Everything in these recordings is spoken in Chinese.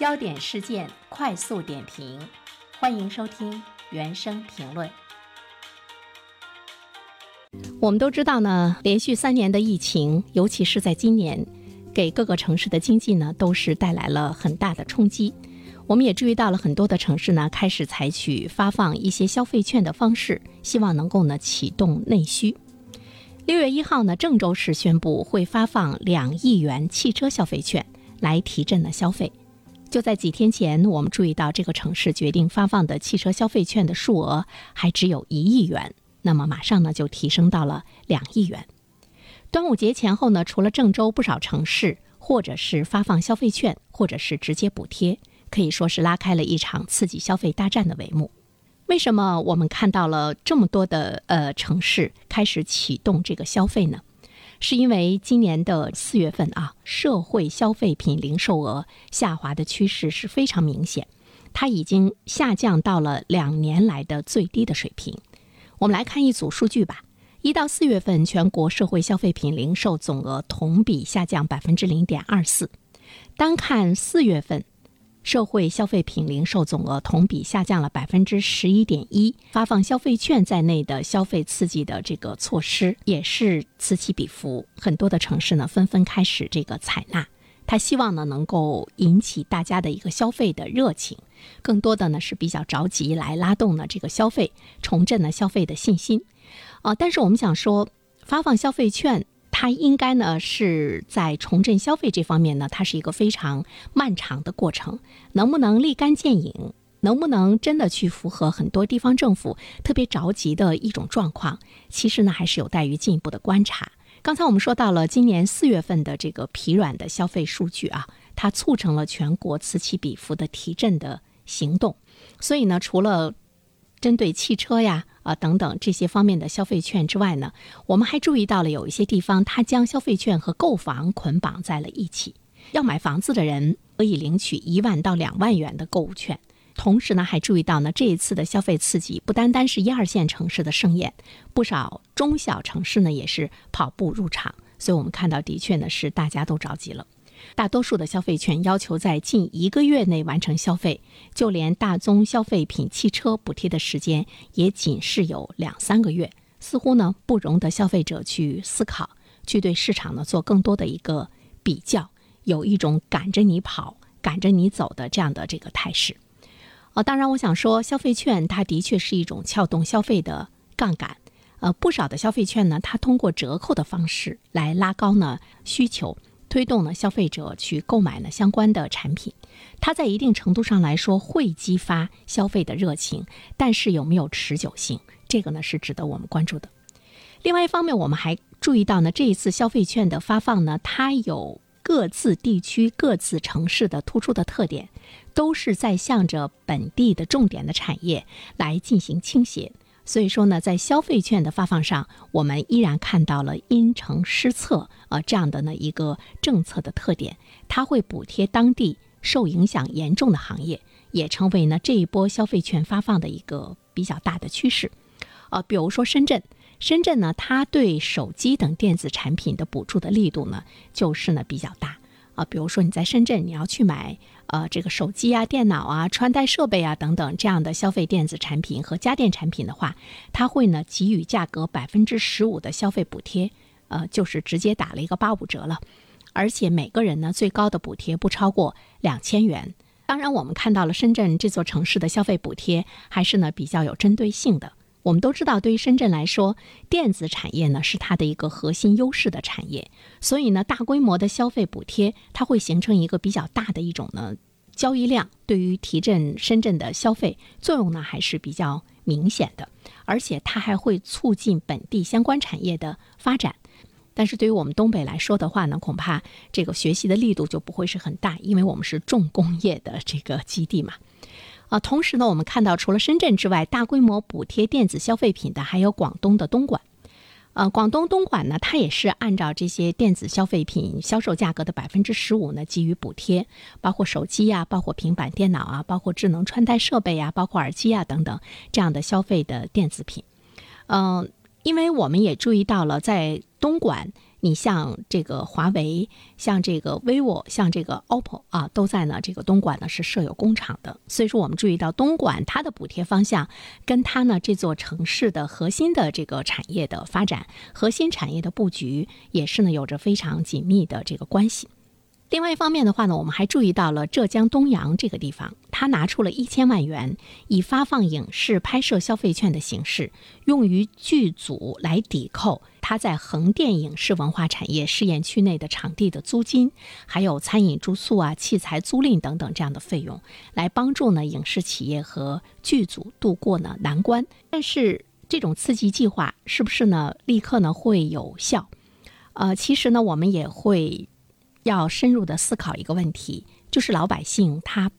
焦点事件快速点评，欢迎收听原声评论。我们都知道呢，连续三年的疫情，尤其是在今年，给各个城市的经济呢都是带来了很大的冲击。我们也注意到了很多的城市呢开始采取发放一些消费券的方式，希望能够呢启动内需。六月一号呢，郑州市宣布会发放两亿元汽车消费券，来提振呢消费。就在几天前，我们注意到这个城市决定发放的汽车消费券的数额还只有一亿元，那么马上呢就提升到了两亿元。端午节前后呢，除了郑州，不少城市或者是发放消费券，或者是直接补贴，可以说是拉开了一场刺激消费大战的帷幕。为什么我们看到了这么多的呃城市开始启动这个消费呢？是因为今年的四月份啊，社会消费品零售额下滑的趋势是非常明显，它已经下降到了两年来的最低的水平。我们来看一组数据吧：一到四月份，全国社会消费品零售总额同比下降百分之零点二四。单看四月份。社会消费品零售总额同比下降了百分之十一点一，发放消费券在内的消费刺激的这个措施也是此起彼伏，很多的城市呢纷纷开始这个采纳，他希望呢能够引起大家的一个消费的热情，更多的呢是比较着急来拉动呢这个消费，重振呢消费的信心，啊，但是我们想说发放消费券。它应该呢是在重振消费这方面呢，它是一个非常漫长的过程。能不能立竿见影？能不能真的去符合很多地方政府特别着急的一种状况？其实呢，还是有待于进一步的观察。刚才我们说到了今年四月份的这个疲软的消费数据啊，它促成了全国此起彼伏的提振的行动。所以呢，除了针对汽车呀。等等这些方面的消费券之外呢，我们还注意到了有一些地方，它将消费券和购房捆绑在了一起。要买房子的人可以领取一万到两万元的购物券。同时呢，还注意到呢，这一次的消费刺激不单单是一二线城市的盛宴，不少中小城市呢也是跑步入场。所以我们看到，的确呢是大家都着急了。大多数的消费券要求在近一个月内完成消费，就连大宗消费品汽车补贴的时间也仅是有两三个月，似乎呢不容得消费者去思考，去对市场呢做更多的一个比较，有一种赶着你跑、赶着你走的这样的这个态势。呃，当然我想说，消费券它的确是一种撬动消费的杠杆，呃，不少的消费券呢，它通过折扣的方式来拉高呢需求。推动呢消费者去购买呢相关的产品，它在一定程度上来说会激发消费的热情，但是有没有持久性，这个呢是值得我们关注的。另外一方面，我们还注意到呢这一次消费券的发放呢，它有各自地区、各自城市的突出的特点，都是在向着本地的重点的产业来进行倾斜。所以说呢，在消费券的发放上，我们依然看到了因城施策呃这样的呢一个政策的特点，它会补贴当地受影响严重的行业，也成为呢这一波消费券发放的一个比较大的趋势。呃，比如说深圳，深圳呢，它对手机等电子产品的补助的力度呢，就是呢比较大。啊，比如说你在深圳，你要去买呃这个手机啊、电脑啊、穿戴设备啊等等这样的消费电子产品和家电产品的话，它会呢给予价格百分之十五的消费补贴，呃，就是直接打了一个八五折了，而且每个人呢最高的补贴不超过两千元。当然，我们看到了深圳这座城市的消费补贴还是呢比较有针对性的。我们都知道，对于深圳来说，电子产业呢是它的一个核心优势的产业，所以呢，大规模的消费补贴，它会形成一个比较大的一种呢交易量，对于提振深圳的消费作用呢还是比较明显的，而且它还会促进本地相关产业的发展。但是对于我们东北来说的话呢，恐怕这个学习的力度就不会是很大，因为我们是重工业的这个基地嘛。啊，同时呢，我们看到除了深圳之外，大规模补贴电子消费品的还有广东的东莞。呃，广东东莞呢，它也是按照这些电子消费品销售价格的百分之十五呢给予补贴，包括手机呀，包括平板电脑啊，包括智能穿戴设备呀，包括耳机啊等等这样的消费的电子品。嗯，因为我们也注意到了，在东莞你像这个华为，像这个 vivo，像这个 OPPO 啊，都在呢这个东莞呢是设有工厂的。所以说，我们注意到东莞它的补贴方向，跟它呢这座城市的核心的这个产业的发展、核心产业的布局，也是呢有着非常紧密的这个关系。另外一方面的话呢，我们还注意到了浙江东阳这个地方，他拿出了一千万元，以发放影视拍摄消费券的形式，用于剧组来抵扣他在横店影视文化产业试验区内的场地的租金，还有餐饮住宿啊、器材租赁等等这样的费用，来帮助呢影视企业和剧组度过呢难关。但是这种刺激计划是不是呢立刻呢会有效？呃，其实呢我们也会。要深入的思考一个问题，就是老百姓他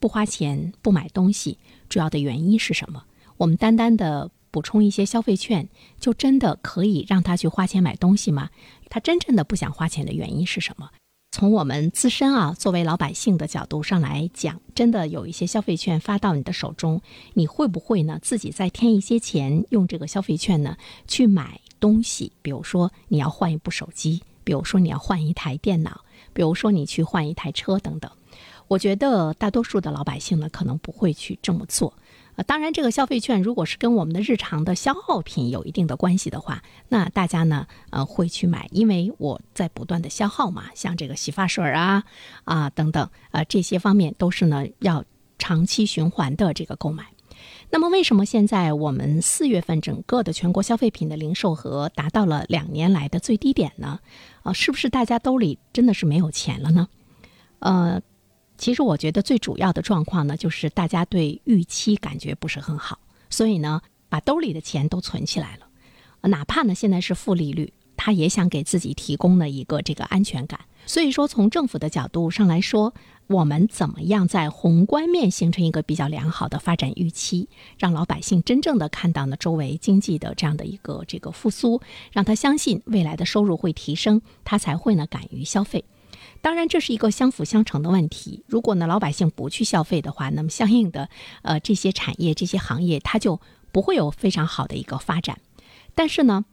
不花钱不买东西，主要的原因是什么？我们单单的补充一些消费券，就真的可以让他去花钱买东西吗？他真正的不想花钱的原因是什么？从我们自身啊，作为老百姓的角度上来讲，真的有一些消费券发到你的手中，你会不会呢？自己再添一些钱，用这个消费券呢去买东西？比如说你要换一部手机。比如说你要换一台电脑，比如说你去换一台车等等，我觉得大多数的老百姓呢可能不会去这么做。呃，当然这个消费券如果是跟我们的日常的消耗品有一定的关系的话，那大家呢呃会去买，因为我在不断的消耗嘛，像这个洗发水啊啊等等，呃这些方面都是呢要长期循环的这个购买。那么，为什么现在我们四月份整个的全国消费品的零售额达到了两年来的最低点呢？啊，是不是大家兜里真的是没有钱了呢？呃，其实我觉得最主要的状况呢，就是大家对预期感觉不是很好，所以呢，把兜里的钱都存起来了，哪怕呢现在是负利率，他也想给自己提供了一个这个安全感。所以说，从政府的角度上来说，我们怎么样在宏观面形成一个比较良好的发展预期，让老百姓真正的看到呢周围经济的这样的一个这个复苏，让他相信未来的收入会提升，他才会呢敢于消费。当然，这是一个相辅相成的问题。如果呢老百姓不去消费的话，那么相应的呃这些产业、这些行业，它就不会有非常好的一个发展。但是呢。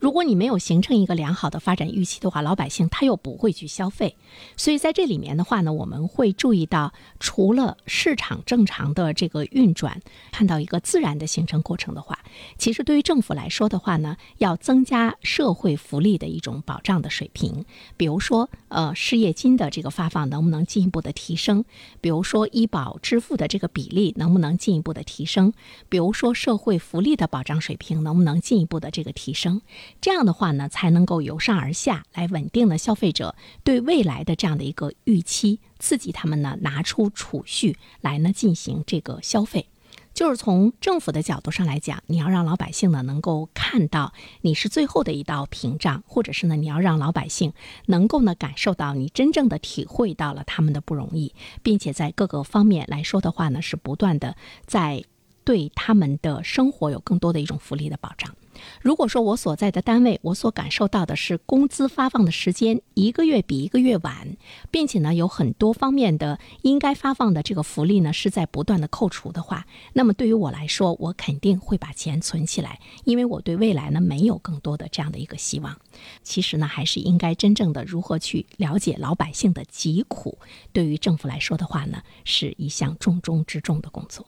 如果你没有形成一个良好的发展预期的话，老百姓他又不会去消费，所以在这里面的话呢，我们会注意到，除了市场正常的这个运转，看到一个自然的形成过程的话，其实对于政府来说的话呢，要增加社会福利的一种保障的水平，比如说呃失业金的这个发放能不能进一步的提升，比如说医保支付的这个比例能不能进一步的提升，比如说社会福利的保障水平能不能进一步的这个提升。这样的话呢，才能够由上而下来稳定了消费者对未来的这样的一个预期，刺激他们呢拿出储蓄来呢进行这个消费。就是从政府的角度上来讲，你要让老百姓呢能够看到你是最后的一道屏障，或者是呢你要让老百姓能够呢感受到你真正的体会到了他们的不容易，并且在各个方面来说的话呢，是不断的在对他们的生活有更多的一种福利的保障。如果说我所在的单位，我所感受到的是工资发放的时间一个月比一个月晚，并且呢有很多方面的应该发放的这个福利呢是在不断的扣除的话，那么对于我来说，我肯定会把钱存起来，因为我对未来呢没有更多的这样的一个希望。其实呢，还是应该真正的如何去了解老百姓的疾苦，对于政府来说的话呢，是一项重中之重的工作。